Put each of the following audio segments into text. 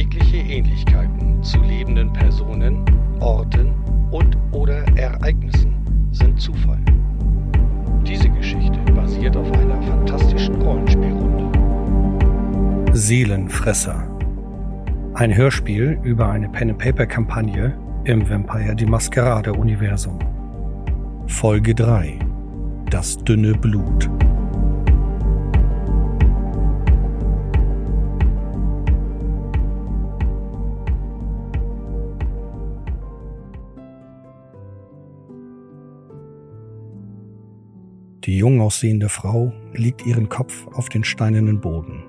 Jegliche Ähnlichkeiten zu lebenden Personen, Orten und oder Ereignissen sind Zufall. Diese Geschichte basiert auf einer fantastischen Rollenspielrunde. Seelenfresser. Ein Hörspiel über eine Pen-and-Paper-Kampagne im Vampire die Maskerade-Universum. Folge 3. Das dünne Blut. Die jung aussehende Frau legt ihren Kopf auf den steinernen Boden.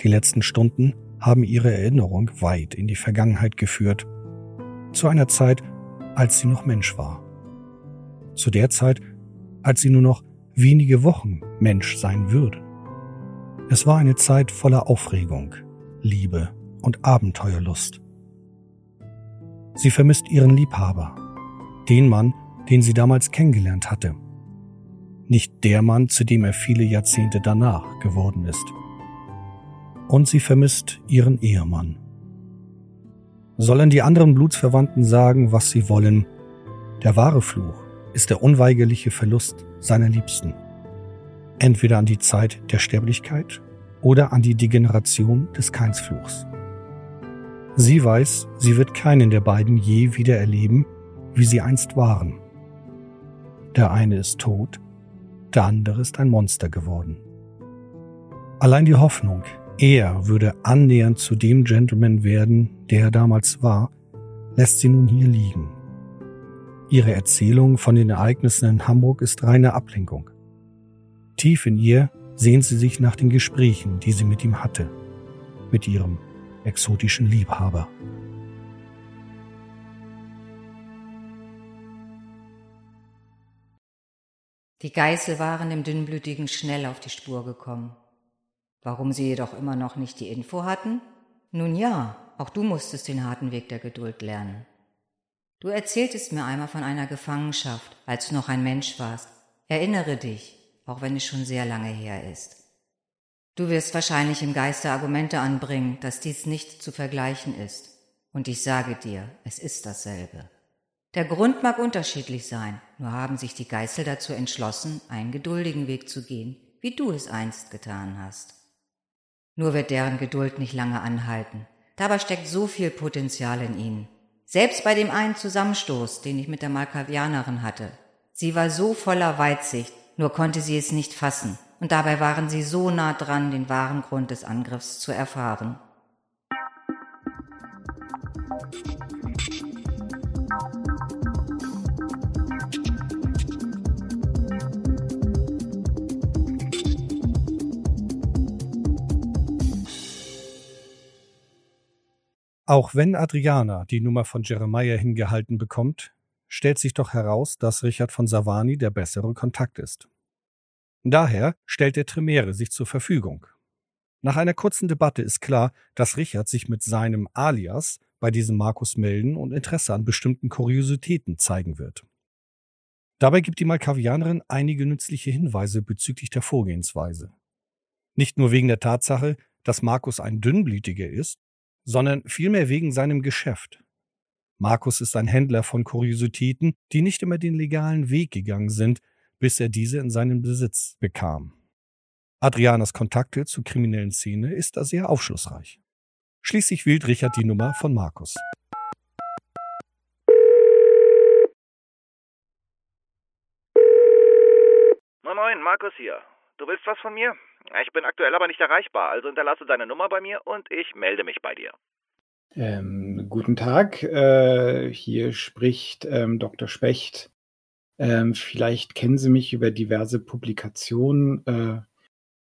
Die letzten Stunden haben ihre Erinnerung weit in die Vergangenheit geführt, zu einer Zeit, als sie noch Mensch war. Zu der Zeit, als sie nur noch wenige Wochen Mensch sein würde. Es war eine Zeit voller Aufregung, Liebe und Abenteuerlust. Sie vermisst ihren Liebhaber, den Mann, den sie damals kennengelernt hatte nicht der Mann, zu dem er viele Jahrzehnte danach geworden ist. Und sie vermisst ihren Ehemann. Sollen die anderen Blutsverwandten sagen, was sie wollen, der wahre Fluch ist der unweigerliche Verlust seiner Liebsten. Entweder an die Zeit der Sterblichkeit oder an die Degeneration des Keinsfluchs. Sie weiß, sie wird keinen der beiden je wieder erleben, wie sie einst waren. Der eine ist tot, der andere ist ein Monster geworden. Allein die Hoffnung, er würde annähernd zu dem Gentleman werden, der er damals war, lässt sie nun hier liegen. Ihre Erzählung von den Ereignissen in Hamburg ist reine Ablenkung. Tief in ihr sehnt sie sich nach den Gesprächen, die sie mit ihm hatte, mit ihrem exotischen Liebhaber. Die Geißel waren dem Dünnblütigen schnell auf die Spur gekommen. Warum sie jedoch immer noch nicht die Info hatten? Nun ja, auch du musstest den harten Weg der Geduld lernen. Du erzähltest mir einmal von einer Gefangenschaft, als du noch ein Mensch warst. Erinnere dich, auch wenn es schon sehr lange her ist. Du wirst wahrscheinlich im Geiste Argumente anbringen, dass dies nicht zu vergleichen ist. Und ich sage dir, es ist dasselbe. Der Grund mag unterschiedlich sein, nur haben sich die Geißel dazu entschlossen, einen geduldigen Weg zu gehen, wie du es einst getan hast. Nur wird deren Geduld nicht lange anhalten. Dabei steckt so viel Potenzial in ihnen. Selbst bei dem einen Zusammenstoß, den ich mit der Malkavianerin hatte. Sie war so voller Weitsicht, nur konnte sie es nicht fassen, und dabei waren sie so nah dran, den wahren Grund des Angriffs zu erfahren. Auch wenn Adriana die Nummer von Jeremiah hingehalten bekommt, stellt sich doch heraus, dass Richard von Savani der bessere Kontakt ist. Daher stellt der Tremere sich zur Verfügung. Nach einer kurzen Debatte ist klar, dass Richard sich mit seinem Alias bei diesem Markus melden und Interesse an bestimmten Kuriositäten zeigen wird. Dabei gibt die Malkavianerin einige nützliche Hinweise bezüglich der Vorgehensweise. Nicht nur wegen der Tatsache, dass Markus ein Dünnblütiger ist, sondern vielmehr wegen seinem Geschäft. Markus ist ein Händler von Kuriositäten, die nicht immer den legalen Weg gegangen sind, bis er diese in seinen Besitz bekam. Adrianas Kontakte zur kriminellen Szene ist da sehr aufschlussreich. Schließlich wählt Richard die Nummer von Markus. Moin Moin, Markus hier. Du willst was von mir? Ich bin aktuell aber nicht erreichbar, also hinterlasse deine Nummer bei mir und ich melde mich bei dir. Ähm, guten Tag, äh, hier spricht ähm, Dr. Specht. Ähm, vielleicht kennen Sie mich über diverse Publikationen äh,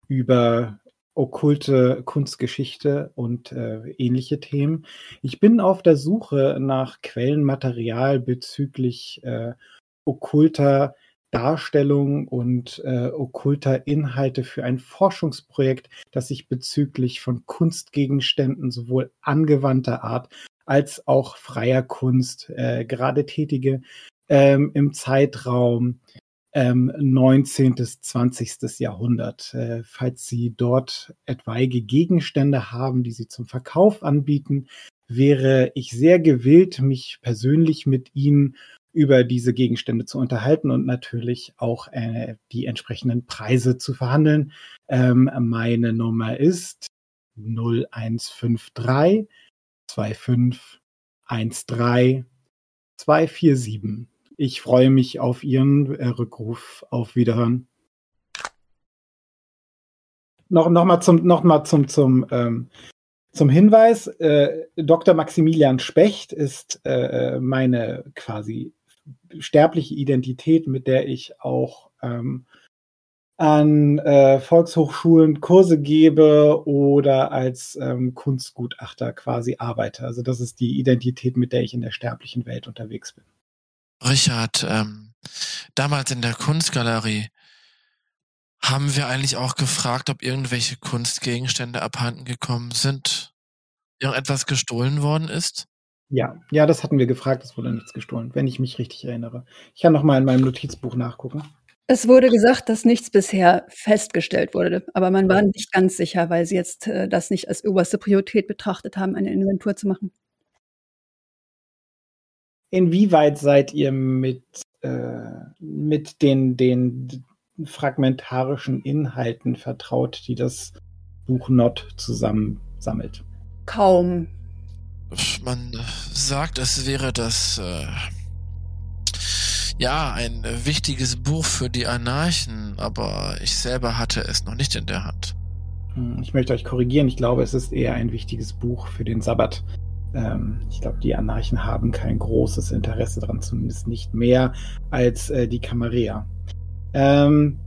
über okkulte Kunstgeschichte und äh, ähnliche Themen. Ich bin auf der Suche nach Quellenmaterial bezüglich äh, okkulter Darstellung und äh, okkulter Inhalte für ein Forschungsprojekt, das sich bezüglich von Kunstgegenständen sowohl angewandter Art als auch freier Kunst, äh, gerade Tätige ähm, im Zeitraum ähm, 19. bis 20. Jahrhundert. Äh, falls Sie dort etwaige Gegenstände haben, die Sie zum Verkauf anbieten, wäre ich sehr gewillt, mich persönlich mit Ihnen über diese Gegenstände zu unterhalten und natürlich auch äh, die entsprechenden Preise zu verhandeln. Ähm, meine Nummer ist 0153 2513 247. Ich freue mich auf Ihren äh, Rückruf. Auf Wiederhören. Noch, noch mal zum, noch mal zum, zum, ähm, zum Hinweis. Äh, Dr. Maximilian Specht ist äh, meine quasi sterbliche Identität, mit der ich auch ähm, an äh, Volkshochschulen Kurse gebe oder als ähm, Kunstgutachter quasi arbeite. Also das ist die Identität, mit der ich in der sterblichen Welt unterwegs bin. Richard, ähm, damals in der Kunstgalerie haben wir eigentlich auch gefragt, ob irgendwelche Kunstgegenstände abhanden gekommen sind, irgendetwas gestohlen worden ist? Ja, ja, das hatten wir gefragt, es wurde nichts gestohlen, wenn ich mich richtig erinnere. Ich kann noch mal in meinem Notizbuch nachgucken. Es wurde gesagt, dass nichts bisher festgestellt wurde, aber man war nicht ganz sicher, weil sie jetzt äh, das nicht als oberste Priorität betrachtet haben, eine Inventur zu machen. Inwieweit seid ihr mit, äh, mit den, den fragmentarischen Inhalten vertraut, die das Buch Not zusammensammelt? Kaum. Man sagt, es wäre das äh, ja ein wichtiges Buch für die Anarchen, aber ich selber hatte es noch nicht in der Hand. Hm, ich möchte euch korrigieren, ich glaube, es ist eher ein wichtiges Buch für den Sabbat. Ähm, ich glaube, die Anarchen haben kein großes Interesse daran, zumindest nicht mehr als äh, die Camarilla. Ähm,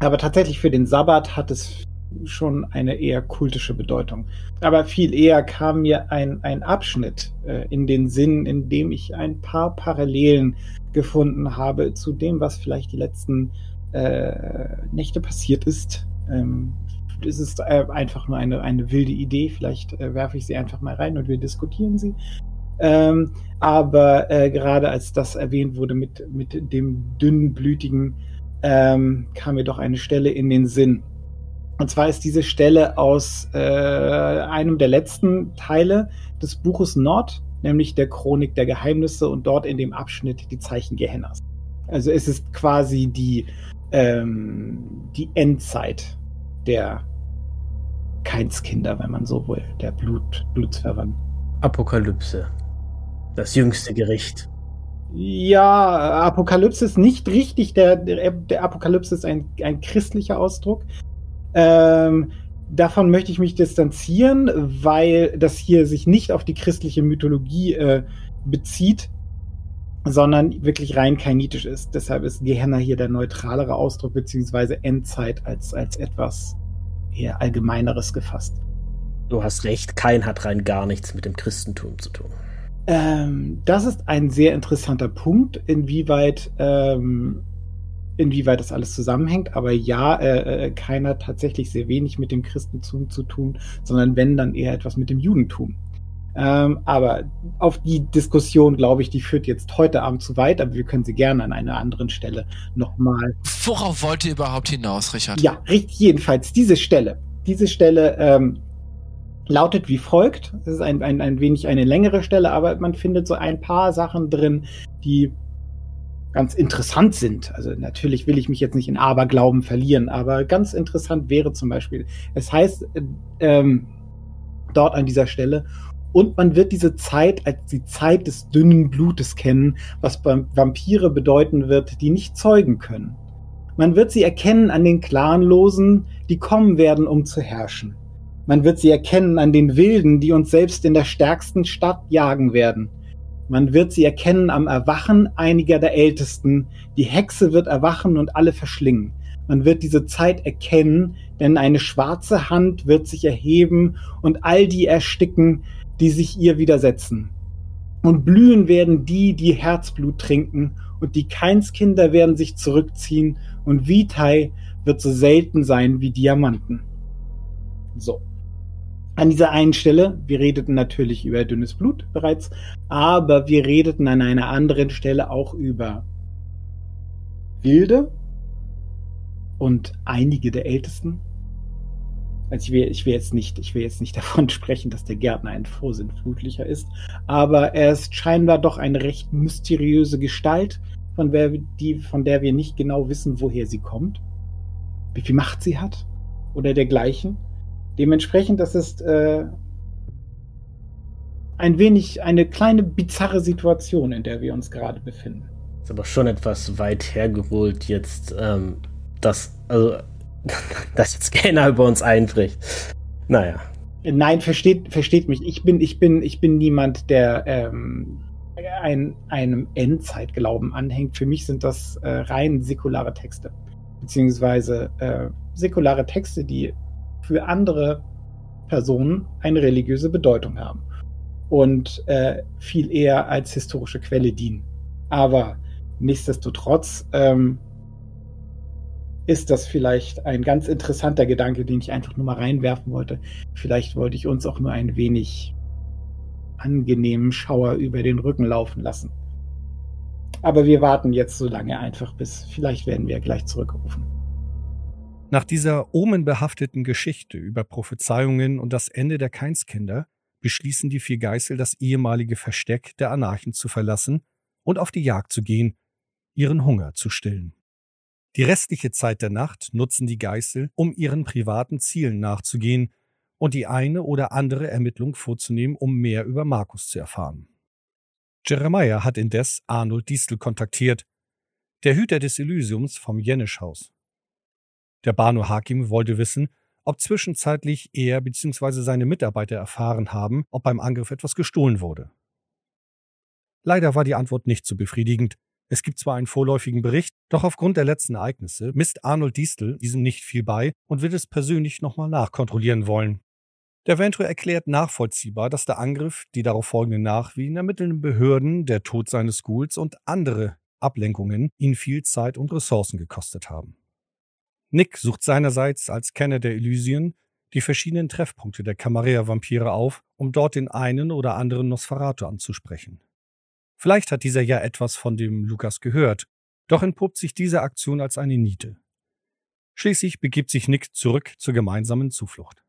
aber tatsächlich für den Sabbat hat es schon eine eher kultische Bedeutung. Aber viel eher kam mir ein, ein Abschnitt äh, in den Sinn, in dem ich ein paar Parallelen gefunden habe zu dem, was vielleicht die letzten äh, Nächte passiert ist. Ähm, es ist äh, einfach nur eine, eine wilde Idee. Vielleicht äh, werfe ich sie einfach mal rein und wir diskutieren sie. Ähm, aber äh, gerade als das erwähnt wurde mit, mit dem dünnblütigen, ähm, kam mir doch eine Stelle in den Sinn. Und zwar ist diese Stelle aus äh, einem der letzten Teile des Buches Nord, nämlich der Chronik der Geheimnisse und dort in dem Abschnitt die Zeichen Gehennas. Also es ist quasi die, ähm, die Endzeit der Keinskinder, wenn man so will, der Blut, Blutsverwandten. Apokalypse. Das jüngste Gericht. Ja, Apokalypse ist nicht richtig. Der, der, der Apokalypse ist ein, ein christlicher Ausdruck. Ähm, davon möchte ich mich distanzieren, weil das hier sich nicht auf die christliche Mythologie äh, bezieht, sondern wirklich rein kainitisch ist. Deshalb ist Gehenna hier der neutralere Ausdruck, beziehungsweise Endzeit als, als etwas eher Allgemeineres gefasst. Du hast recht, Kain hat rein gar nichts mit dem Christentum zu tun. Ähm, das ist ein sehr interessanter Punkt, inwieweit, ähm, inwieweit das alles zusammenhängt. Aber ja, äh, äh, hat tatsächlich sehr wenig mit dem Christentum zu tun, sondern wenn, dann eher etwas mit dem Judentum. Ähm, aber auf die Diskussion, glaube ich, die führt jetzt heute Abend zu weit, aber wir können sie gerne an einer anderen Stelle nochmal. Worauf wollt ihr überhaupt hinaus, Richard? Ja, richtig, jedenfalls diese Stelle. Diese Stelle ähm, lautet wie folgt. Es ist ein, ein, ein wenig eine längere Stelle, aber man findet so ein paar Sachen drin, die ganz interessant sind. Also natürlich will ich mich jetzt nicht in Aberglauben verlieren, aber ganz interessant wäre zum Beispiel, es heißt äh, ähm, dort an dieser Stelle, und man wird diese Zeit als die Zeit des dünnen Blutes kennen, was Vampire bedeuten wird, die nicht zeugen können. Man wird sie erkennen an den Clanlosen, die kommen werden, um zu herrschen. Man wird sie erkennen an den Wilden, die uns selbst in der stärksten Stadt jagen werden. Man wird sie erkennen am Erwachen einiger der Ältesten. Die Hexe wird erwachen und alle verschlingen. Man wird diese Zeit erkennen, denn eine schwarze Hand wird sich erheben und all die ersticken, die sich ihr widersetzen. Und blühen werden die, die Herzblut trinken, und die Keinskinder werden sich zurückziehen, und Vitae wird so selten sein wie Diamanten. So. An dieser einen Stelle, wir redeten natürlich über dünnes Blut bereits, aber wir redeten an einer anderen Stelle auch über Gilde und einige der Ältesten. Also ich will, ich will jetzt nicht, ich will jetzt nicht davon sprechen, dass der Gärtner ein Vorsinnflutlicher ist, aber er ist scheinbar doch eine recht mysteriöse Gestalt, von der, die, von der wir nicht genau wissen, woher sie kommt, wie viel Macht sie hat oder dergleichen. Dementsprechend, das ist äh, ein wenig eine kleine bizarre Situation, in der wir uns gerade befinden. Ist aber schon etwas weit hergeholt jetzt, ähm, dass, also, dass jetzt keiner über uns einbricht. Naja. Nein, versteht, versteht mich. Ich bin, ich bin, ich bin niemand, der ähm, ein, einem Endzeitglauben anhängt. Für mich sind das äh, rein säkulare Texte. Beziehungsweise äh, säkulare Texte, die für andere Personen eine religiöse Bedeutung haben und äh, viel eher als historische Quelle dienen. Aber nichtsdestotrotz ähm, ist das vielleicht ein ganz interessanter Gedanke, den ich einfach nur mal reinwerfen wollte. Vielleicht wollte ich uns auch nur ein wenig angenehmen Schauer über den Rücken laufen lassen. Aber wir warten jetzt so lange einfach, bis vielleicht werden wir gleich zurückgerufen. Nach dieser omenbehafteten Geschichte über Prophezeiungen und das Ende der Keinskinder beschließen die vier Geißel, das ehemalige Versteck der Anarchen zu verlassen und auf die Jagd zu gehen, ihren Hunger zu stillen. Die restliche Zeit der Nacht nutzen die Geißel, um ihren privaten Zielen nachzugehen und die eine oder andere Ermittlung vorzunehmen, um mehr über Markus zu erfahren. Jeremiah hat indes Arnold Diestel kontaktiert, der Hüter des Elysiums vom Jenischhaus. Der Banu Hakim wollte wissen, ob zwischenzeitlich er bzw. seine Mitarbeiter erfahren haben, ob beim Angriff etwas gestohlen wurde. Leider war die Antwort nicht so befriedigend. Es gibt zwar einen vorläufigen Bericht, doch aufgrund der letzten Ereignisse misst Arnold Diestel diesem nicht viel bei und wird es persönlich nochmal nachkontrollieren wollen. Der Ventro erklärt nachvollziehbar, dass der Angriff, die darauf folgenden Nachwehen, ermittelnden Behörden, der Tod seines Schools und andere Ablenkungen ihn viel Zeit und Ressourcen gekostet haben. Nick sucht seinerseits als Kenner der Elysien die verschiedenen Treffpunkte der Camarilla-Vampire auf, um dort den einen oder anderen Nosferatu anzusprechen. Vielleicht hat dieser ja etwas von dem Lukas gehört, doch entpuppt sich diese Aktion als eine Niete. Schließlich begibt sich Nick zurück zur gemeinsamen Zuflucht.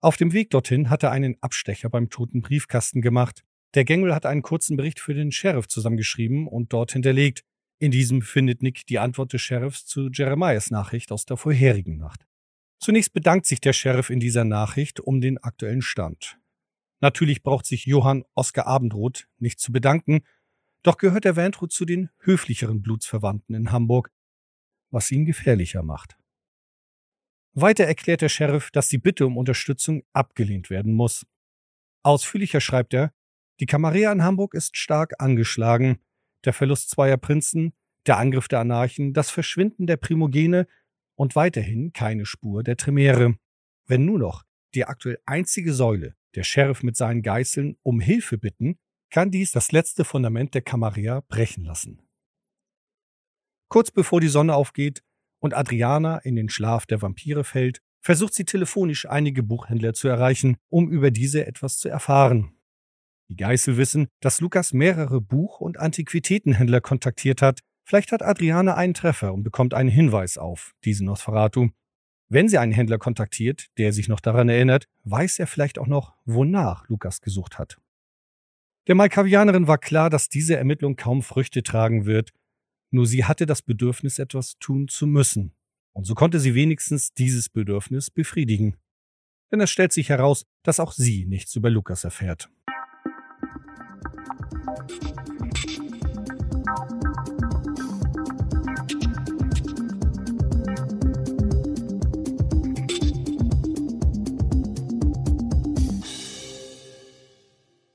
Auf dem Weg dorthin hat er einen Abstecher beim toten Briefkasten gemacht. Der Gengel hat einen kurzen Bericht für den Sheriff zusammengeschrieben und dort hinterlegt, in diesem findet Nick die Antwort des Sheriffs zu Jeremiahs Nachricht aus der vorherigen Nacht. Zunächst bedankt sich der Sheriff in dieser Nachricht um den aktuellen Stand. Natürlich braucht sich Johann Oskar Abendroth nicht zu bedanken, doch gehört der Wendrut zu den höflicheren Blutsverwandten in Hamburg, was ihn gefährlicher macht. Weiter erklärt der Sheriff, dass die Bitte um Unterstützung abgelehnt werden muss. Ausführlicher schreibt er, die Camarilla in Hamburg ist stark angeschlagen, der Verlust zweier Prinzen, der Angriff der Anarchen, das Verschwinden der Primogene und weiterhin keine Spur der Tremere. Wenn nur noch die aktuell einzige Säule, der Sheriff mit seinen Geißeln, um Hilfe bitten, kann dies das letzte Fundament der Camarilla brechen lassen. Kurz bevor die Sonne aufgeht und Adriana in den Schlaf der Vampire fällt, versucht sie telefonisch einige Buchhändler zu erreichen, um über diese etwas zu erfahren. Die Geißel wissen, dass Lukas mehrere Buch- und Antiquitätenhändler kontaktiert hat. Vielleicht hat Adriane einen Treffer und bekommt einen Hinweis auf diesen Nosferatu. Wenn sie einen Händler kontaktiert, der sich noch daran erinnert, weiß er vielleicht auch noch, wonach Lukas gesucht hat. Der Malkavianerin war klar, dass diese Ermittlung kaum Früchte tragen wird, nur sie hatte das Bedürfnis, etwas tun zu müssen. Und so konnte sie wenigstens dieses Bedürfnis befriedigen. Denn es stellt sich heraus, dass auch sie nichts über Lukas erfährt.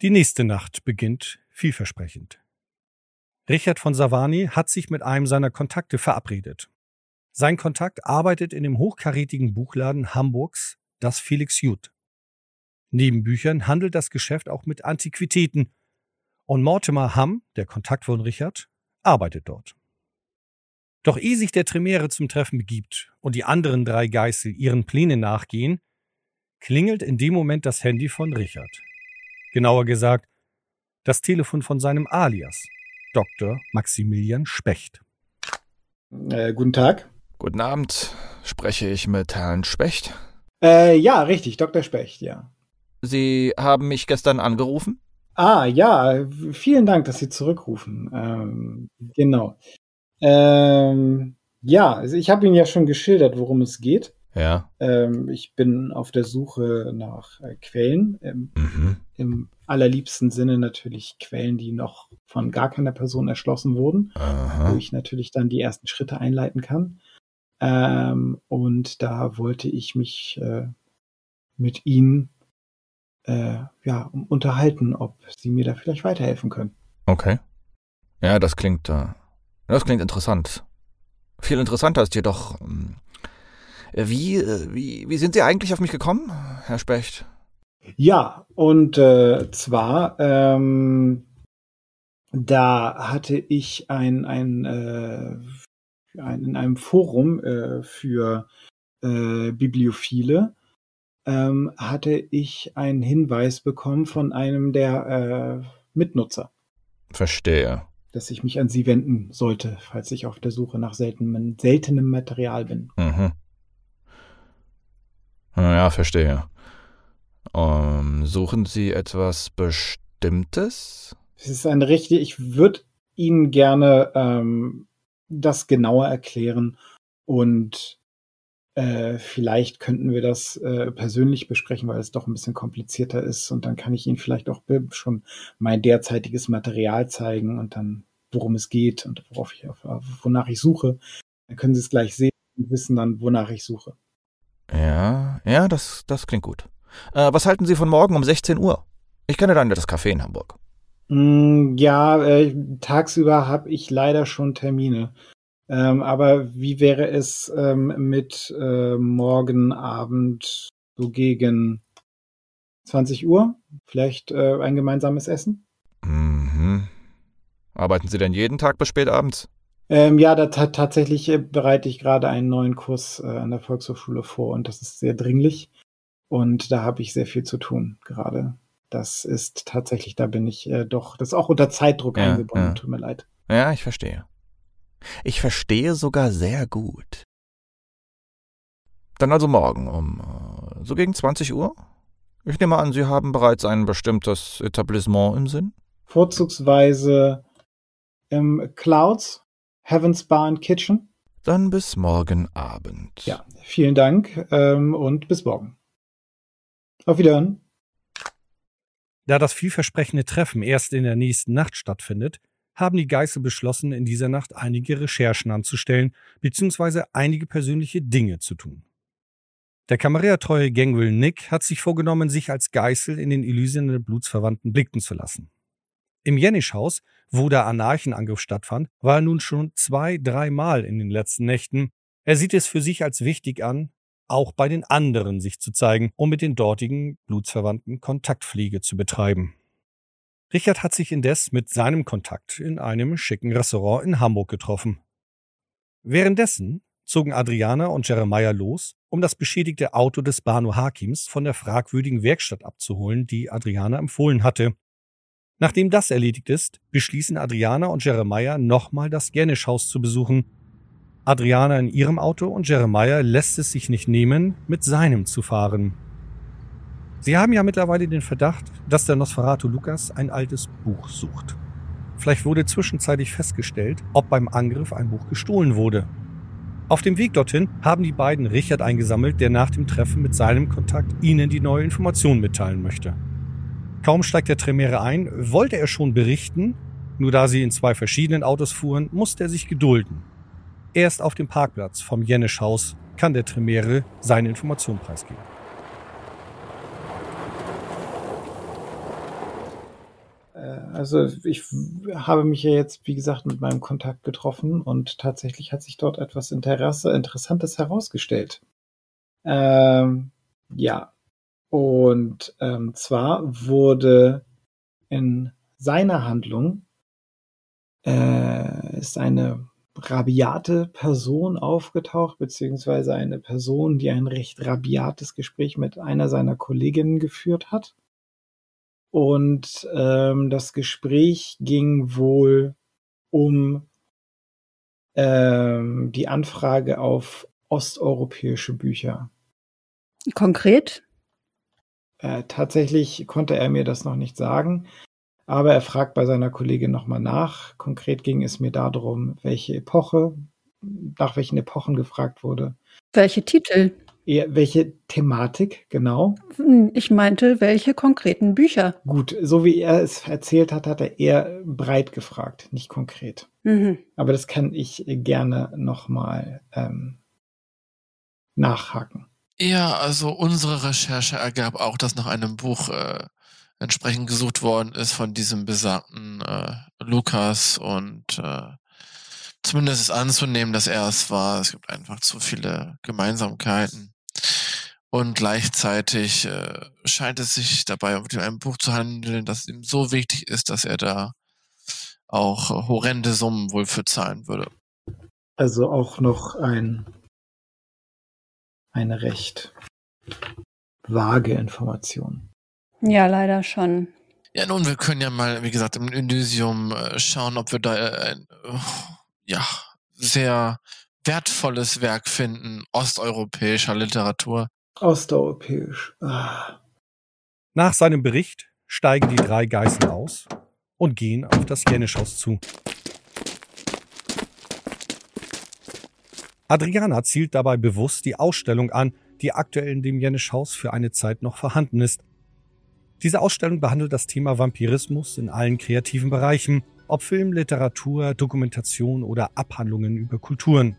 Die nächste Nacht beginnt vielversprechend. Richard von Savani hat sich mit einem seiner Kontakte verabredet. Sein Kontakt arbeitet in dem hochkarätigen Buchladen Hamburgs, das Felix Jud. Neben Büchern handelt das Geschäft auch mit Antiquitäten und Mortimer Hamm, der Kontakt von Richard, arbeitet dort. Doch ehe sich der Tremere zum Treffen begibt und die anderen drei Geißel ihren Plänen nachgehen, klingelt in dem Moment das Handy von Richard. Genauer gesagt, das Telefon von seinem Alias, Dr. Maximilian Specht. Äh, guten Tag. Guten Abend. Spreche ich mit Herrn Specht? Äh, ja, richtig, Dr. Specht, ja. Sie haben mich gestern angerufen? Ah, ja, vielen Dank, dass Sie zurückrufen. Ähm, genau. Ähm, ja, also ich habe Ihnen ja schon geschildert, worum es geht. Ja. Ähm, ich bin auf der Suche nach äh, Quellen. Im, Mhm. Im allerliebsten Sinne natürlich Quellen, die noch von gar keiner Person erschlossen wurden, wo Aha. ich natürlich dann die ersten Schritte einleiten kann. Ähm, und da wollte ich mich äh, mit Ihnen äh, ja, um, unterhalten, ob Sie mir da vielleicht weiterhelfen können. Okay. Ja, das klingt, äh, das klingt interessant. Viel interessanter ist jedoch, ähm, wie, äh, wie, wie sind Sie eigentlich auf mich gekommen, Herr Specht? Ja, und äh, zwar, ähm, da hatte ich ein, ein, äh, ein in einem Forum äh, für äh, Bibliophile ähm, hatte ich einen Hinweis bekommen von einem der äh, Mitnutzer, Verstehe. dass ich mich an Sie wenden sollte, falls ich auf der Suche nach seltenem, seltenem Material bin. Mhm. Ja, verstehe. Ähm, suchen Sie etwas Bestimmtes? Es ist eine richtige, ich würde Ihnen gerne ähm, das genauer erklären und äh, vielleicht könnten wir das äh, persönlich besprechen, weil es doch ein bisschen komplizierter ist und dann kann ich Ihnen vielleicht auch schon mein derzeitiges Material zeigen und dann worum es geht und worauf ich, wonach ich suche. Dann können Sie es gleich sehen und wissen dann, wonach ich suche. Ja, ja, das, das klingt gut. Äh, was halten Sie von morgen um 16 Uhr? Ich kenne da ein nettes Café in Hamburg. Mm, Ja, äh, tagsüber habe ich leider schon Termine. Ähm, aber wie wäre es ähm, mit äh, morgen Abend so gegen 20 Uhr? Vielleicht äh, ein gemeinsames Essen? Mhm. Arbeiten Sie denn jeden Tag bis spät abends? Ähm, ja, da ta tatsächlich äh, bereite ich gerade einen neuen Kurs äh, an der Volkshochschule vor und das ist sehr dringlich. Und da habe ich sehr viel zu tun gerade. Das ist tatsächlich, da bin ich äh, doch, das ist auch unter Zeitdruck Ja, eingebunden, ja. tut mir leid. Ja, ich verstehe. Ich verstehe sogar sehr gut. Dann also morgen um äh, so gegen 20 Uhr? Ich nehme an, Sie haben bereits ein bestimmtes Etablissement im Sinn? Vorzugsweise im Clouds, Heavens Bar and Kitchen. Dann bis morgen Abend. Ja, vielen Dank ähm, und bis morgen. Auf Wiederhören. Da das vielversprechende Treffen erst in der nächsten Nacht stattfindet, haben die Geißel beschlossen, in dieser Nacht einige Recherchen anzustellen, beziehungsweise einige persönliche Dinge zu tun. Der kameradtreue Gangwil Nick hat sich vorgenommen, sich als Geißel in den Elysien der Blutsverwandten blicken zu lassen. Im Jenisch-Haus, wo der Anarchenangriff stattfand, war er nun schon zwei, dreimal in den letzten Nächten. Er sieht es für sich als wichtig an, auch bei den anderen sich zu zeigen, um mit den dortigen Blutsverwandten Kontaktpflege zu betreiben. Richard hat sich indes mit seinem Kontakt in einem schicken Restaurant in Hamburg getroffen. Währenddessen zogen Adriana und Jeremiah los, um das beschädigte Auto des Banu Hakims von der fragwürdigen Werkstatt abzuholen, die Adriana empfohlen hatte. Nachdem das erledigt ist, beschließen Adriana und Jeremiah nochmal das Gernisch-Haus zu besuchen. Adriana in ihrem Auto und Jeremiah lässt es sich nicht nehmen, mit seinem zu fahren. Sie haben ja mittlerweile den Verdacht, dass der Nosferatu Lukas ein altes Buch sucht. Vielleicht wurde zwischenzeitlich festgestellt, ob beim Angriff ein Buch gestohlen wurde. Auf dem Weg dorthin haben die beiden Richard eingesammelt, der nach dem Treffen mit seinem Kontakt ihnen die neue Information mitteilen möchte. Kaum steigt der Tremere ein, wollte er schon berichten, nur da sie in zwei verschiedenen Autos fuhren, musste er sich gedulden. Erst auf dem Parkplatz vom Jenisch-Haus kann der Tremere seine Information preisgeben. Äh, Also ich habe mich ja jetzt, wie gesagt, mit meinem Kontakt getroffen und tatsächlich hat sich dort etwas Interesse, Interessantes herausgestellt. Ähm, ja, und ähm, zwar wurde in seiner Handlung äh, ist eine rabiate Person aufgetaucht, beziehungsweise eine Person, die ein recht rabiates Gespräch mit einer seiner Kolleginnen geführt hat. Und ähm, das Gespräch ging wohl um ähm, die Anfrage auf osteuropäische Bücher. Konkret? Äh, tatsächlich konnte er mir das noch nicht sagen, aber er fragt bei seiner Kollegin nochmal nach. Konkret ging es mir darum, welche Epoche, nach welchen Epochen gefragt wurde. Welche Titel? Welche Thematik, genau? Hm, Ich meinte, welche konkreten Bücher? Gut, so wie er es erzählt hat, hat er eher breit gefragt, nicht konkret. Mhm. Aber das kann ich gerne nochmal ähm, nachhaken. Ja, also unsere Recherche ergab auch, dass nach einem Buch äh, entsprechend gesucht worden ist von diesem besagten äh, Lukas und äh, zumindest ist anzunehmen, dass er es war. Es gibt einfach zu viele Gemeinsamkeiten. Und gleichzeitig äh, scheint es sich dabei um ein Buch zu handeln, das ihm so wichtig ist, dass er da auch äh, horrende Summen wohl für zahlen würde. Also auch noch ein eine recht vage Information. Ja, leider schon. Ja, nun, wir können ja mal, wie gesagt, im Elysium äh, schauen, ob wir da äh, ein äh, ja, sehr wertvolles Werk finden, osteuropäischer Literatur. Osteuropäisch. Ah. Nach seinem Bericht steigen die drei Geißel aus und gehen auf das Jenischhaus zu. Adriana zielt dabei bewusst die Ausstellung an, die aktuell in dem Jenischhaus für eine Zeit noch vorhanden ist. Diese Ausstellung behandelt das Thema Vampirismus in allen kreativen Bereichen, ob Film, Literatur, Dokumentation oder Abhandlungen über Kulturen.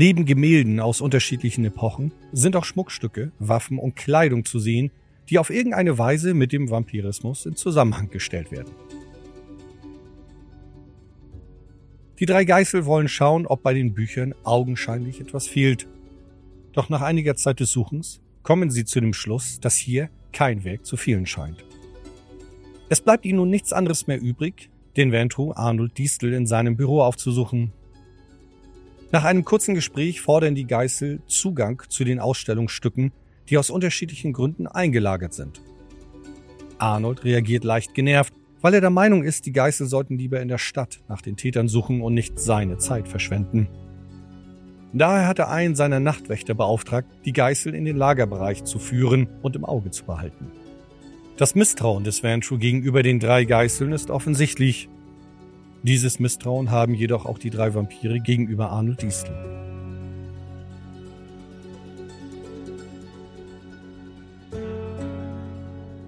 Neben Gemälden aus unterschiedlichen Epochen sind auch Schmuckstücke, Waffen und Kleidung zu sehen, die auf irgendeine Weise mit dem Vampirismus in Zusammenhang gestellt werden. Die drei Geißel wollen schauen, ob bei den Büchern augenscheinlich etwas fehlt. Doch nach einiger Zeit des Suchens kommen sie zu dem Schluss, dass hier kein Werk zu fehlen scheint. Es bleibt ihnen nun nichts anderes mehr übrig, den Ventru Arnold Diestel in seinem Büro aufzusuchen. Nach einem kurzen Gespräch fordern die Geißel Zugang zu den Ausstellungsstücken, die aus unterschiedlichen Gründen eingelagert sind. Arnold reagiert leicht genervt, weil er der Meinung ist, die Geißel sollten lieber in der Stadt nach den Tätern suchen und nicht seine Zeit verschwenden. Daher hat er einen seiner Nachtwächter beauftragt, die Geißel in den Lagerbereich zu führen und im Auge zu behalten. Das Misstrauen des Vantru gegenüber den drei Geißeln ist offensichtlich. Dieses Misstrauen haben jedoch auch die drei Vampire gegenüber Arnold Diestel.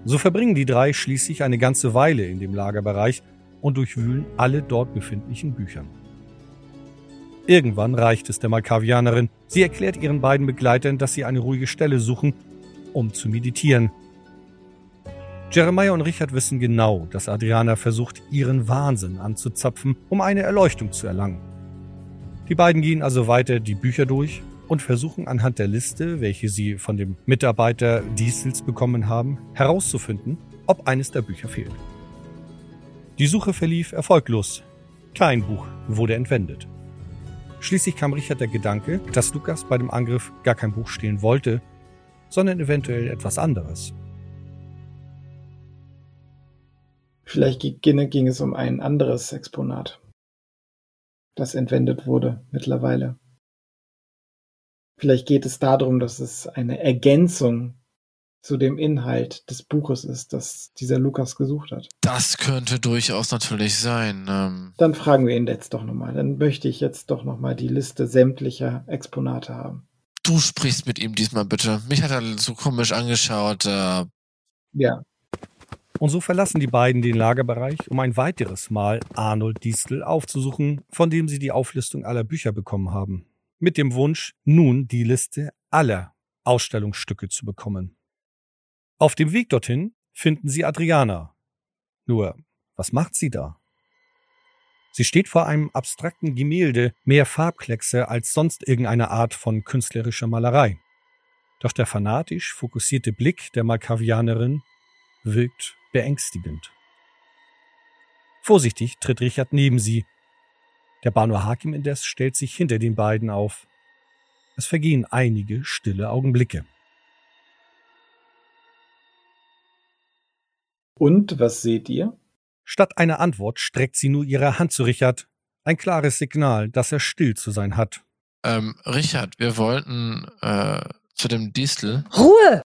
So verbringen die drei schließlich eine ganze Weile in dem Lagerbereich und durchwühlen alle dort befindlichen Bücher. Irgendwann reicht es der Malkavianerin. Sie erklärt ihren beiden Begleitern, dass sie eine ruhige Stelle suchen, um zu meditieren. Jeremiah und Richard wissen genau, dass Adriana versucht, ihren Wahnsinn anzuzapfen, um eine Erleuchtung zu erlangen. Die beiden gehen also weiter die Bücher durch und versuchen anhand der Liste, welche sie von dem Mitarbeiter Diesels bekommen haben, herauszufinden, ob eines der Bücher fehlt. Die Suche verlief erfolglos. Kein Buch wurde entwendet. Schließlich kam Richard der Gedanke, dass Lukas bei dem Angriff gar kein Buch stehlen wollte, sondern eventuell etwas anderes. Vielleicht ging, es um ein anderes Exponat, das entwendet wurde mittlerweile. Vielleicht geht es darum, dass es eine Ergänzung zu dem Inhalt des Buches ist, das dieser Lukas gesucht hat. Das könnte durchaus natürlich sein. Ähm, Dann fragen wir ihn jetzt doch nochmal. Dann möchte ich jetzt doch nochmal die Liste sämtlicher Exponate haben. du sprichst mit ihm diesmal bitte. Mich hat er so komisch angeschaut. Äh, Ja, Und so verlassen die beiden den Lagerbereich, um ein weiteres Mal Arnold Diestel aufzusuchen, von dem sie die Auflistung aller Bücher bekommen haben. Mit dem Wunsch, nun die Liste aller Ausstellungsstücke zu bekommen. Auf dem Weg dorthin finden sie Adriana. Nur, was macht sie da? Sie steht vor einem abstrakten Gemälde, mehr Farbkleckse als sonst irgendeine Art von künstlerischer Malerei. Doch der fanatisch fokussierte Blick der Malkavianerin wirkt beängstigend. Vorsichtig tritt Richard neben sie. Der Banu Hakim indes stellt sich hinter den beiden auf. Es vergehen einige stille Augenblicke. und was seht ihr? Statt einer Antwort streckt sie nur ihre Hand zu Richard. Ein klares Signal, dass er still zu sein hat. Ähm, Richard, wir wollten äh, zu dem Distel. Ruhe!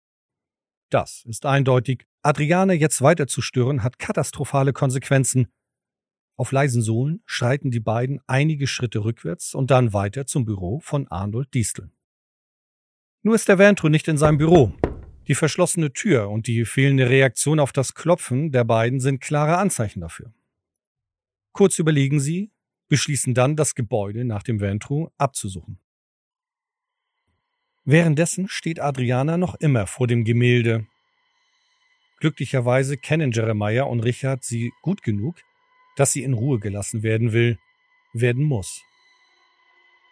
Das ist eindeutig. Adriane jetzt weiter zu stören, hat katastrophale Konsequenzen. Auf leisen Sohlen schreiten die beiden einige Schritte rückwärts und dann weiter zum Büro von Arnold Distel. Nur ist der Ventru nicht in seinem Büro. Die verschlossene Tür und die fehlende Reaktion auf das Klopfen der beiden sind klare Anzeichen dafür. Kurz überlegen sie, beschließen dann, das Gebäude nach dem Ventru abzusuchen. Währenddessen steht Adriana noch immer vor dem Gemälde. Glücklicherweise kennen Jeremiah und Richard sie gut genug, dass sie in Ruhe gelassen werden will, werden muss.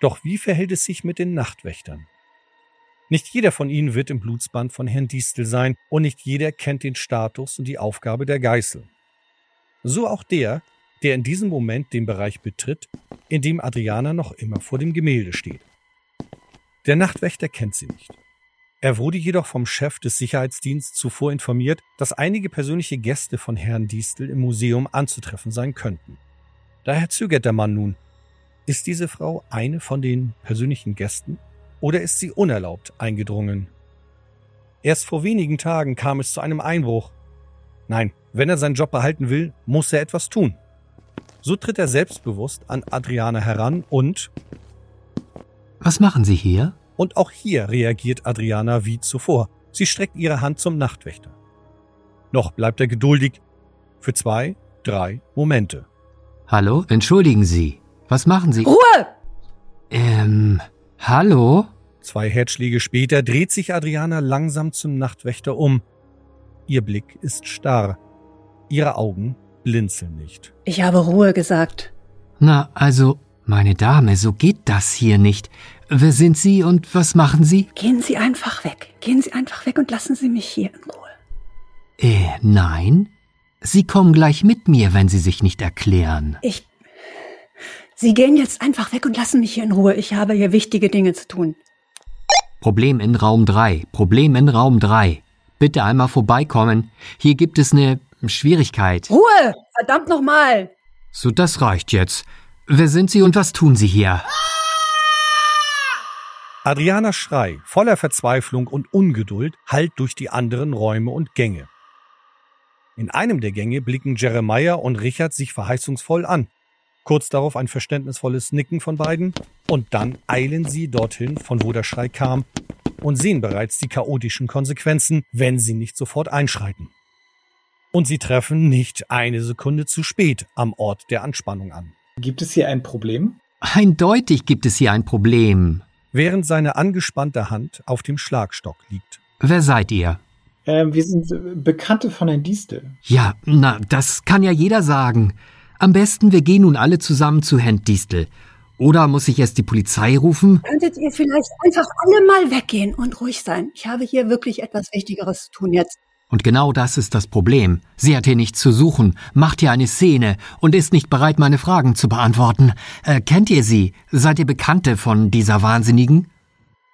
Doch wie verhält es sich mit den Nachtwächtern? Nicht jeder von ihnen wird im Blutsband von Herrn Distel sein und nicht jeder kennt den Status und die Aufgabe der Geißel. So auch der, der in diesem Moment den Bereich betritt, in dem Adriana noch immer vor dem Gemälde steht. Der Nachtwächter kennt sie nicht. Er wurde jedoch vom Chef des Sicherheitsdienstes zuvor informiert, dass einige persönliche Gäste von Herrn Distel im Museum anzutreffen sein könnten. Daher zögert der Mann nun. Ist diese Frau eine von den persönlichen Gästen oder ist sie unerlaubt eingedrungen? Erst vor wenigen Tagen kam es zu einem Einbruch. Nein, wenn er seinen Job behalten will, muss er etwas tun. So tritt er selbstbewusst an Adriana heran und Was machen Sie hier? Und auch hier reagiert Adriana wie zuvor. Sie streckt ihre Hand zum Nachtwächter. Noch bleibt er geduldig für zwei, drei Momente. Hallo, entschuldigen Sie. Was machen Sie? Ruhe! Ähm, hallo? Zwei Herzschläge später dreht sich Adriana langsam zum Nachtwächter um. Ihr Blick ist starr. Ihre Augen blinzeln nicht. Ich habe Ruhe gesagt. Na, also, meine Dame, so geht das hier nicht. Wer sind Sie und was machen Sie? Gehen Sie einfach weg. Gehen Sie einfach weg und lassen Sie mich hier in Ruhe. Äh, nein. Sie kommen gleich mit mir, wenn Sie sich nicht erklären. Ich. Sie gehen jetzt einfach weg und lassen mich hier in Ruhe. Ich habe hier wichtige Dinge zu tun. Problem in Raum 3. Problem in Raum 3. Bitte einmal vorbeikommen. Hier gibt es eine Schwierigkeit. Ruhe! Verdammt nochmal! So, das reicht jetzt. Wer sind Sie und was tun Sie hier? Adrianas Schrei, voller Verzweiflung und Ungeduld, hallt durch die anderen Räume und Gänge. In einem der Gänge blicken Jeremiah und Richard sich verheißungsvoll an. Kurz darauf ein verständnisvolles Nicken von beiden und dann eilen sie dorthin, von wo der Schrei kam, und sehen bereits die chaotischen Konsequenzen, wenn sie nicht sofort einschreiten. Und sie treffen nicht eine Sekunde zu spät am Ort der Anspannung an. Gibt es hier ein Problem? Eindeutig gibt es hier ein Problem. Während seine angespannte Hand auf dem Schlagstock liegt. Wer seid ihr? Ähm, wir sind äh, Bekannte von Herrn Distel. Ja, na, das kann ja jeder sagen. Am besten, wir gehen nun alle zusammen zu Herrn Distel. Oder muss ich erst die Polizei rufen? Könntet ihr vielleicht einfach alle mal weggehen und ruhig sein? Ich habe hier wirklich etwas Wichtigeres zu tun jetzt. Und genau das ist das Problem. Sie hat hier nichts zu suchen, macht hier eine Szene und ist nicht bereit, meine Fragen zu beantworten. Äh, kennt ihr sie? Seid ihr Bekannte von dieser Wahnsinnigen?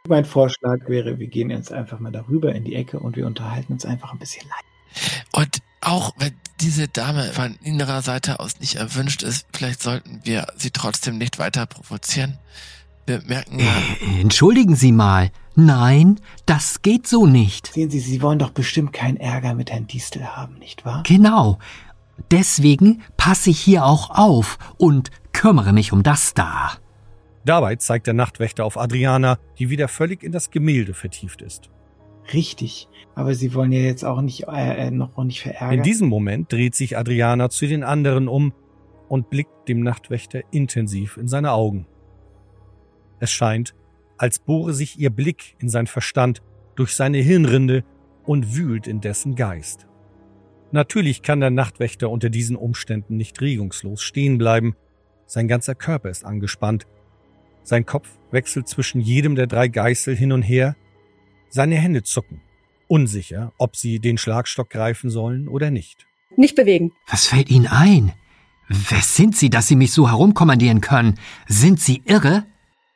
Mein Vorschlag wäre, wir gehen jetzt einfach mal darüber in die Ecke und wir unterhalten uns einfach ein bisschen leid. Und auch wenn diese Dame von innerer Seite aus nicht erwünscht ist, vielleicht sollten wir sie trotzdem nicht weiter provozieren. Wir merken ja. Äh, entschuldigen Sie mal. Nein, das geht so nicht. Sehen Sie, Sie wollen doch bestimmt keinen Ärger mit Herrn Distel haben, nicht wahr? Genau. Deswegen passe ich hier auch auf und kümmere mich um das da. Dabei zeigt der Nachtwächter auf Adriana, die wieder völlig in das Gemälde vertieft ist. Richtig, aber Sie wollen ja jetzt auch nicht äh, noch nicht verärgern. In diesem Moment dreht sich Adriana zu den anderen um und blickt dem Nachtwächter intensiv in seine Augen. Es scheint, als bohre sich ihr Blick in sein Verstand durch seine Hirnrinde und wühlt in dessen Geist. Natürlich kann der Nachtwächter unter diesen Umständen nicht regungslos stehen bleiben. Sein ganzer Körper ist angespannt. Sein Kopf wechselt zwischen jedem der drei Geißel hin und her. Seine Hände zucken, unsicher, ob sie den Schlagstock greifen sollen oder nicht. Nicht bewegen. Was fällt Ihnen ein? Wer sind Sie, dass Sie mich so herumkommandieren können? Sind Sie irre?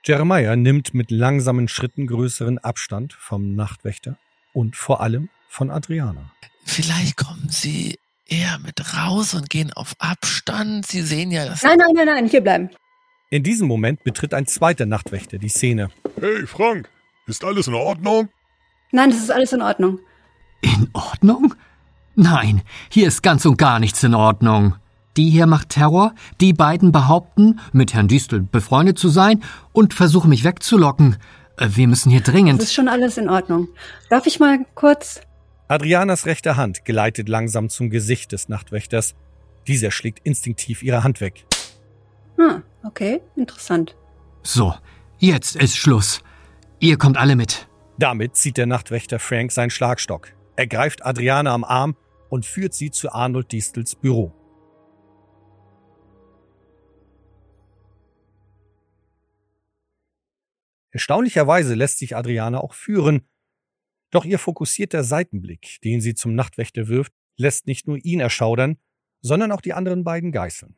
Jeremiah nimmt mit langsamen Schritten größeren Abstand vom Nachtwächter und vor allem von Adriana. Vielleicht kommen Sie eher mit raus und gehen auf Abstand. Sie sehen ja, dass Nein, nein, nein, nein, hier bleiben. In diesem Moment betritt ein zweiter Nachtwächter die Szene. Hey Frank, ist alles in Ordnung? Nein, das ist alles in Ordnung. In Ordnung? Nein, hier ist ganz und gar nichts in Ordnung. Die hier macht Terror, die beiden behaupten, mit Herrn Distel befreundet zu sein und versuchen mich wegzulocken. Äh, Wir müssen hier dringend. Das ist schon alles in Ordnung. Darf ich mal kurz? Adrianas rechte Hand gleitet langsam zum Gesicht des Nachtwächters. Dieser schlägt instinktiv ihre Hand weg. Hm, okay, interessant. So, jetzt ist Schluss. Ihr kommt alle mit. Damit zieht der Nachtwächter Frank seinen Schlagstock. Er greift Adriana am Arm und führt sie zu Arnold Distels Büro. Erstaunlicherweise lässt sich Adriana auch führen, doch ihr fokussierter Seitenblick, den sie zum Nachtwächter wirft, lässt nicht nur ihn erschaudern, sondern auch die anderen beiden geißeln.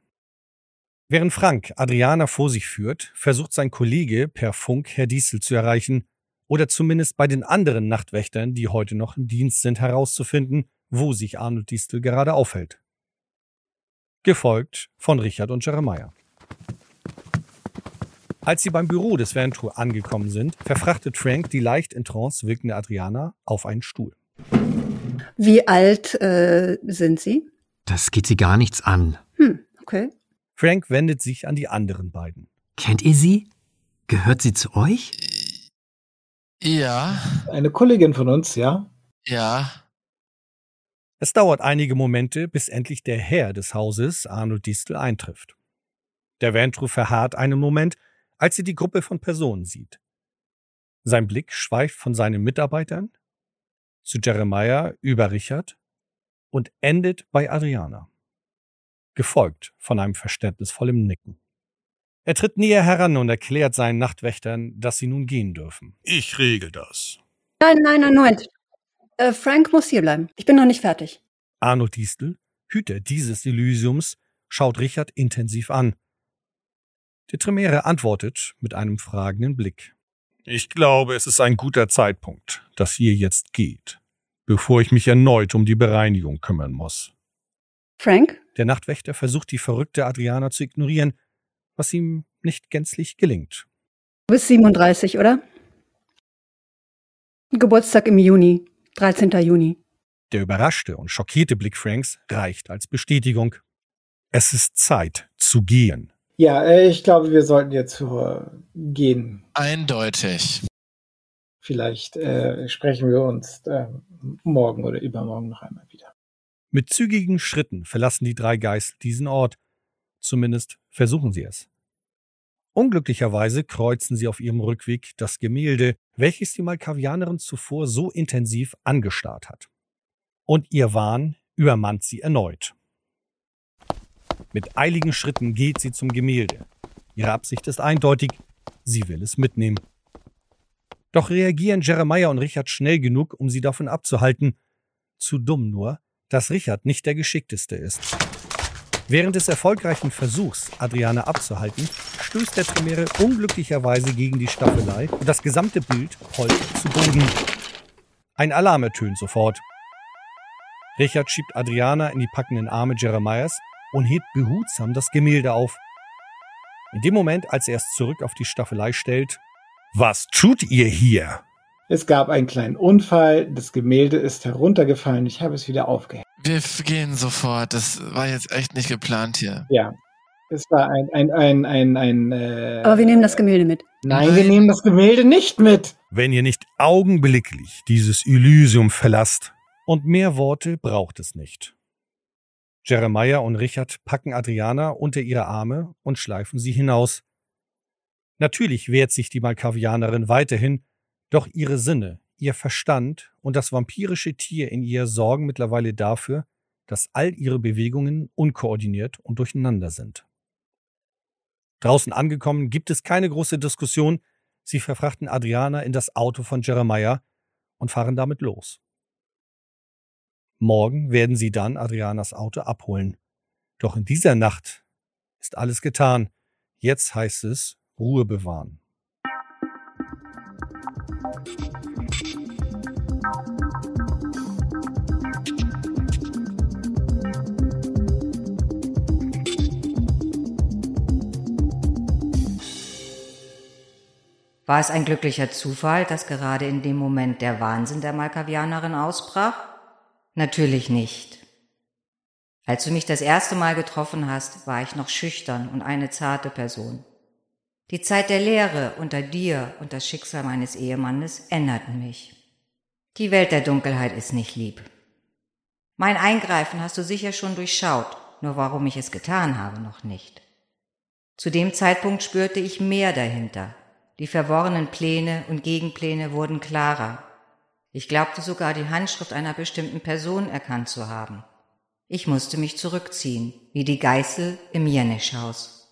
Während Frank Adriana vor sich führt, versucht sein Kollege per Funk Herr Diesel zu erreichen oder zumindest bei den anderen Nachtwächtern, die heute noch im Dienst sind, herauszufinden, wo sich Arnold Distel gerade aufhält. Gefolgt von Richard und Jeremiah. Als sie beim Büro des Ventur angekommen sind, verfrachtet Frank die leicht in Trance wirkende Adriana auf einen Stuhl. Wie alt äh, sind Sie? Das geht sie gar nichts an. Hm, okay. Frank wendet sich an die anderen beiden. Kennt ihr sie? Gehört sie zu euch? Ja, Eine Kollegin von uns, ja? ja. Es dauert einige Momente, bis endlich der Herr des Hauses, Arnold Distel, eintrifft. Der Ventru verharrt einen Moment, als er die Gruppe von Personen sieht. Sein Blick schweift von seinen Mitarbeitern zu Jeremiah über Richard und endet bei Adriana, gefolgt von einem verständnisvollen Nicken. Er tritt näher heran und erklärt seinen Nachtwächtern, dass sie nun gehen dürfen. Ich regel das. Nein, nein, nein, Moment. Äh, Frank muss hier bleiben. Ich bin noch nicht fertig. Arnold Distel, Hüter dieses Elysiums, schaut Richard intensiv an. Der Tremere antwortet mit einem fragenden Blick. Ich glaube, es ist ein guter Zeitpunkt, dass ihr jetzt geht, bevor ich mich erneut um die Bereinigung kümmern muss. Frank? Der Nachtwächter versucht die verrückte Adriana zu ignorieren, was ihm nicht gänzlich gelingt. Du bist 37, oder? Geburtstag im Juni. 13. Juni. Der überraschte und schockierte Blick Franks reicht als Bestätigung. Es ist Zeit zu gehen. Ja, äh, ich glaube, wir sollten jetzt gehen. Eindeutig. Vielleicht äh, sprechen wir uns äh, morgen oder übermorgen noch einmal wieder. Mit zügigen Schritten verlassen die drei Geißel diesen Ort. Zumindest versuchen sie es. Unglücklicherweise kreuzen sie auf ihrem Rückweg das Gemälde, welches die Malkavianerin zuvor so intensiv angestarrt hat. Und ihr Wahn übermannt sie erneut. Mit eiligen Schritten geht sie zum Gemälde. Ihre Absicht ist eindeutig, sie will es mitnehmen. Doch reagieren Jeremiah und Richard schnell genug, um sie davon abzuhalten. Zu dumm nur, dass Richard nicht der Geschickteste ist. Während des erfolgreichen Versuchs, Adriana abzuhalten, stößt der Tremere unglücklicherweise gegen die Staffelei und das gesamte Bild rollt zu Boden. Ein Alarm ertönt sofort. Richard schiebt Adriana in die packenden Arme Jeremiahs und hebt behutsam das Gemälde auf. In dem Moment, als er es zurück auf die Staffelei stellt, Was tut ihr hier? Es gab einen kleinen Unfall, das Gemälde ist heruntergefallen, ich habe es wieder aufgehängt. Wir gehen sofort. Das war jetzt echt nicht geplant hier. Ja, es war ein, ein, ein, ein, ein äh, Aber wir nehmen das Gemälde mit. Nein, wir nehmen das Gemälde nicht mit. Wenn ihr nicht augenblicklich dieses Elysium verlasst, Und mehr Worte braucht es nicht. Jeremiah und Richard packen Adriana unter ihre Arme und schleifen sie hinaus. Natürlich wehrt sich die Malkavianerin weiterhin, doch ihre Sinne, ihr Verstand und das vampirische Tier in ihr sorgen mittlerweile dafür, dass all ihre Bewegungen unkoordiniert und durcheinander sind. Draußen angekommen gibt es keine große Diskussion, sie verfrachten Adriana in das Auto von Jeremiah und fahren damit los. Morgen werden sie dann Adrianas Auto abholen. Doch in dieser Nacht ist alles getan. Jetzt heißt es Ruhe bewahren. War es ein glücklicher Zufall, dass gerade in dem Moment der Wahnsinn der Malkavianerin ausbrach? Natürlich nicht. Als du mich das erste Mal getroffen hast, war ich noch schüchtern und eine zarte Person. Die Zeit der Lehre unter dir und das Schicksal meines Ehemannes änderten mich. Die Welt der Dunkelheit ist nicht lieb. Mein Eingreifen hast du sicher schon durchschaut, nur warum ich es getan habe noch nicht. Zu dem Zeitpunkt spürte ich mehr dahinter. Die verworrenen Pläne und Gegenpläne wurden klarer. Ich glaubte sogar die Handschrift einer bestimmten Person erkannt zu haben. Ich musste mich zurückziehen, wie die Geißel im Jenischhaus.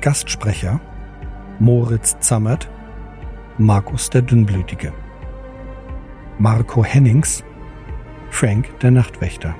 Gastsprecher Moritz Zammert, Markus der Dünnblütige, Marco Hennings, Frank der Nachtwächter.